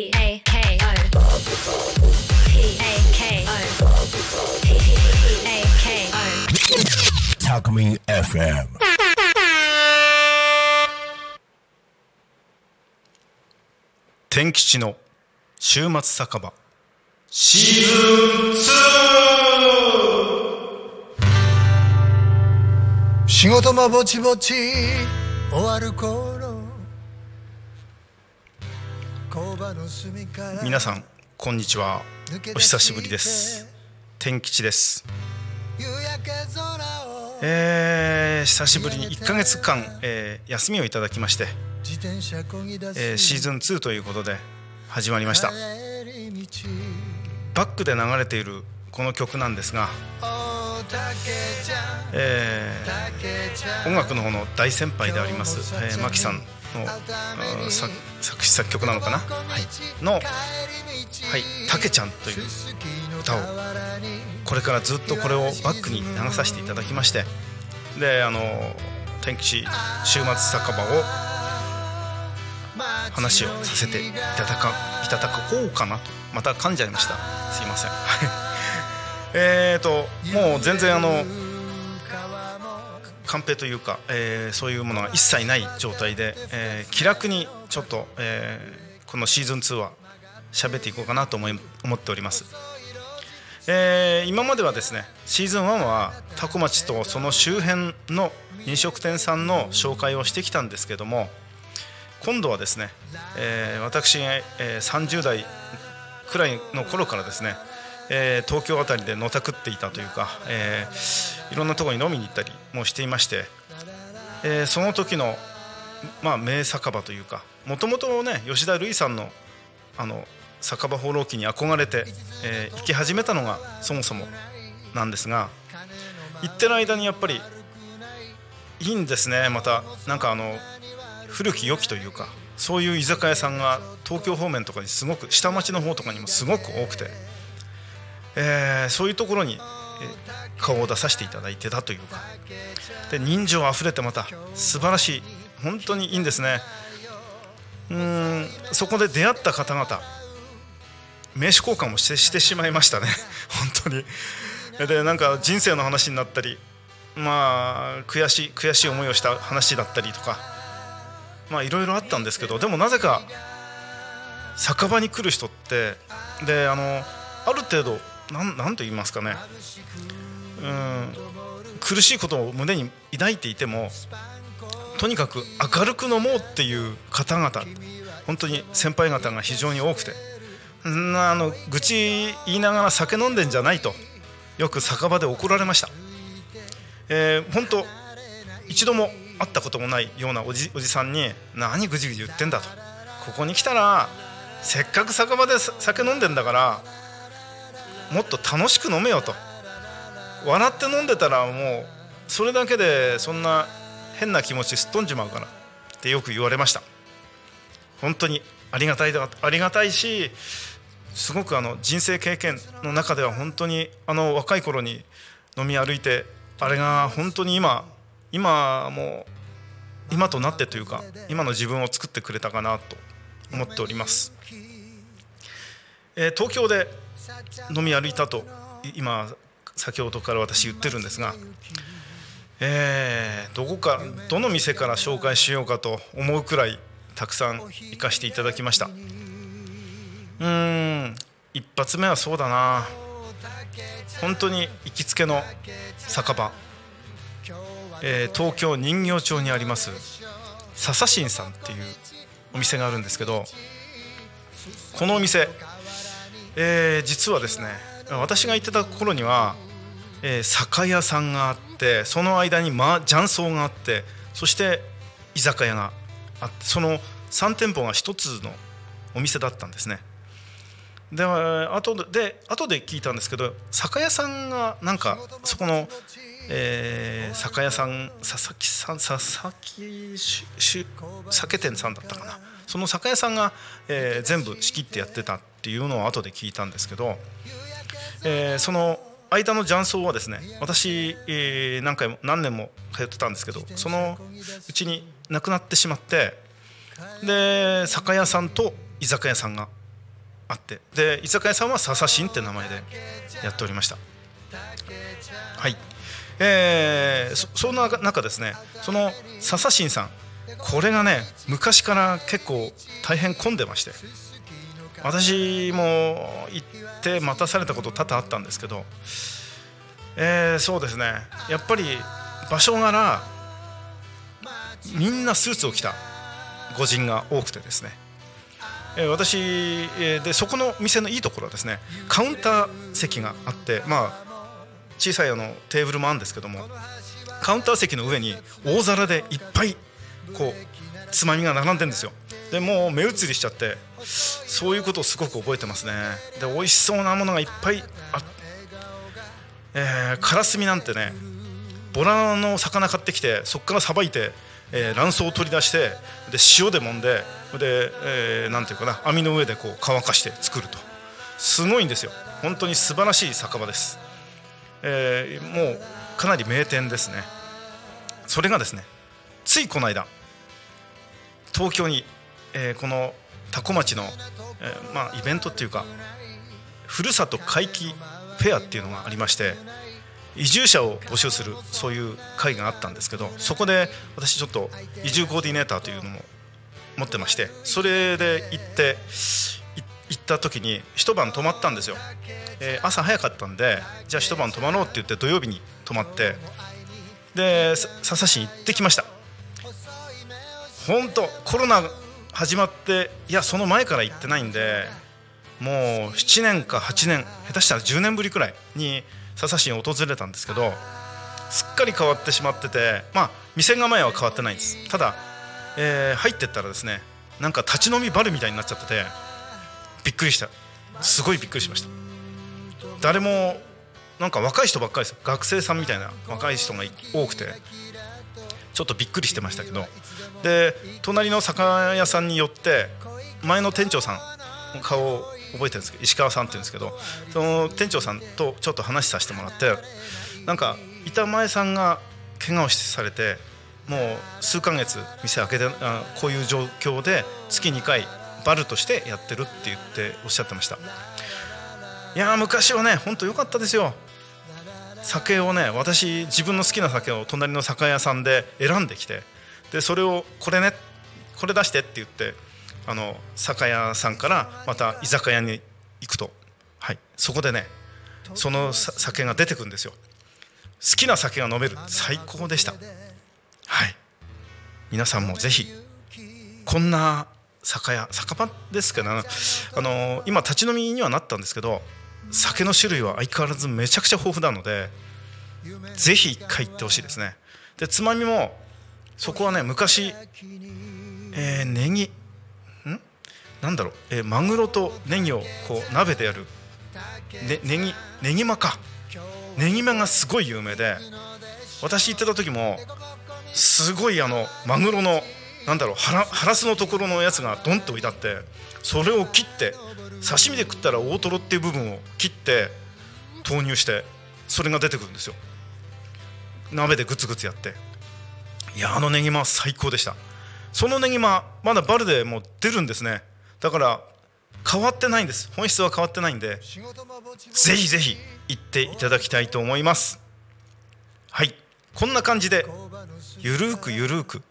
P A K O P A K O P A K O タクミン FM 天吉の週末酒場シーズ仕事もぼちぼち終わる頃皆さんこんにちは。お久しぶりです。天吉です。えー、久しぶりに1ヶ月間、えー休みをいただきまして、えーシーズン2ということで始まりました。バックで流れているこの曲なんですが、えー音楽の方の大先輩であります、えー、マキさんの作作詞作曲なのかな、はい、の、はい「たけちゃん」という歌をこれからずっとこれをバックに流させていただきましてであの天吉週末酒場を話をさせていただかいただこうかなと。また噛んじゃいました。すいません。えーともう全然あのカンペというか、えーそういうものが一切ない状態で、えー気楽にちょっと、えーこのシーズン2は喋っていこうかなと思い思っております、えー今まではですねシーズン1は多古町とその周辺の飲食店さんの紹介をしてきたんですけども今度はですね、えー私が、えー30代くらいの頃からですね、えー東京あたりでのたくっていたというか、えーいろんなところに飲みに行ったりもしていまして、えーその時の、まあ、名酒場というかもともとね吉田類さんのあの酒場放浪記に憧れて、えー行き始めたのがそもそもなんですが行ってる間にやっぱりいいんですねまたなんかあの古き良きというかそういう居酒屋さんが東京方面とかにすごく下町の方とかにもすごく多くて、えーそういうところに、顔を出させていただいてたというか。で人情あふれてまた素晴らしい。本当にいいんですね。うんそこで出会った方々名刺交換もしてしてしまいましたね。本当に。でなんか人生の話になったりまあ悔しい悔しい思いをした話だったりとかまあいろいろあったんですけどでもなぜか酒場に来る人ってであのある程度なんなんと言いますかね。うん。苦しいことを胸に抱いていてもとにかく明るく飲もうっていう方々本当に先輩方が非常に多くて。んあの愚痴言いながら酒飲んでんじゃないとよく酒場で怒られました、えー本当一度も会ったこともないようなおじおじさんに何ぐじぐじ言ってんだと。ここに来たらせっかく酒場で酒飲んでんだからもっと楽しく飲めよと。笑って飲んでたらもうそれだけでそんな変な気持ちすっ飛んじまうからってよく言われました。本当にありがたいありがたいしすごくあの人生経験の中では本当にあの若い頃に飲み歩いてあれが本当に今今もう今となってというか今の自分を作ってくれたかなと思っております、えー東京で飲み歩いたと今先ほどから私言ってるんですが、えーどこかどの店から紹介しようかと思うくらいたくさん行かせていただきました。うん一発目はそうだな。本当に行きつけの酒場、えー東京人形町にあります笹新さんっていうお店があるんですけどこのお店、えー実はですね私が行ってた頃には、えー酒屋さんがあってその間に、ま、雀荘があってそして居酒屋があってその3店舗が1つのお店だったんですね。で後でで後で聞いたんですけど酒屋さんがなんかそこの、えー酒屋さん佐々木さん佐々木酒店さんだったかな。その酒屋さんが、えー全部仕切ってやってたっていうのを後で聞いたんですけど、えーその間の雀荘はですね私、えー何回も何年も通ってたんですけどそのうちに亡くなってしまってで酒屋さんと居酒屋さんがあってで居酒屋さんは笹新って名前でやっておりました。はい。えー、そそんな中ですねその笹新さんこれがね昔から結構大変混んでまして。私も行って待たされたこと多々あったんですけど、えー、そうですね。やっぱり場所柄みんなスーツを着た御人が多くてですね、えー、私、でそこの店のいいところはですねカウンター席があってまあ小さいあのテーブルもあるんですけどもカウンター席の上に大皿でいっぱいこうつまみが並んでんですよ。でもう目移りしちゃってそういうことをすごく覚えてますね。で美味しそうなものがいっぱいあえー、カラスミなんてねボラの魚買ってきてそこからさばいて、えー、卵巣を取り出してで塩で揉んでで、えー、なんていうかな網の上でこう乾かして作ると。すごいんですよ。本当に素晴らしい酒場です、えー、もうかなり名店ですね。それがですねついこの間東京に、えー、この多古町の、えー、まあ、イベントっていうかふるさと回帰フェアっていうのがありまして移住者を募集するそういう会があったんですけどそこで私ちょっと移住コーディネーターというのも持ってましてそれで行って行った時に一晩泊まったんですよ、えー、朝早かったんでじゃあ一晩泊まろうって言って土曜日に泊まってで笹市に行ってきました。本当コロナ始まっていやその前から行ってないんでもう7年か8年下手したら10年ぶりくらいに笹市に訪れたんですけどすっかり変わってしまっててまあ店構えは変わってないです。ただ、えー、入ってったらですねなんか立ち飲みバルみたいになっちゃっててびっくりした。すごいびっくりしました。誰もなんか若い人ばっかりです学生さんみたいな若い人が多くて。ちょっとびっくりしてましたけど。で隣の酒屋さんによって前の店長さんの顔を覚えてるんですけど石川さんって言うんですけどその店長さんとちょっと話させてもらってなんか板前さんが怪我をされてもう数ヶ月店開けてあこういう状況で月2回バルとしてやってるって言っておっしゃってました。いや昔はねほんと良かったですよ。酒をね私自分の好きな酒を隣の酒屋さんで選んできてでそれをこれねこれ出してって言ってあの酒屋さんからまた居酒屋に行くと、はい、そこでねその酒が出てくるんですよ。好きな酒が飲める。最高でした。はい。皆さんもぜひこんな酒屋酒場ですけどあの今立ち飲みにはなったんですけど酒の種類は相変わらずめちゃくちゃ豊富なのでぜひ一回行ってほしいですね。でつまみもそこはね昔、えー、ネギん？なんだろう、えー、マグロとネギをこう鍋でやる、ね、ネギネギマか。ネギマがすごい有名で私行ってた時もすごいあのマグロのなんだろうハラスのところのやつがドンと置いてあってそれを切って刺身で食ったら大トロっていう部分を切って投入してそれが出てくるんですよ。鍋でグツグツやって。いやあのねぎま最高でした。そのねぎままだバルでも出るんですね。だから変わってないんです。本質は変わってないんでぜひぜひ行っていただきたいと思います。はい。こんな感じでゆるーくゆるーく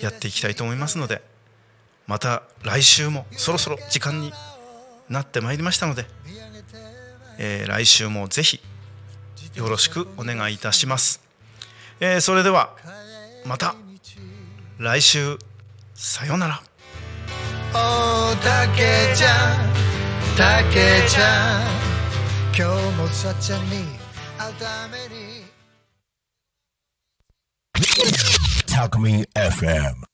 やっていきたいと思いますのでまた来週もそろそろ時間になってまいりましたので、えー、来週もぜひよろしくお願いいたします、えー、それではまた来週さようなら。おたけちゃんたけちゃん今日もさっちゃんに会うために。Talk Me FM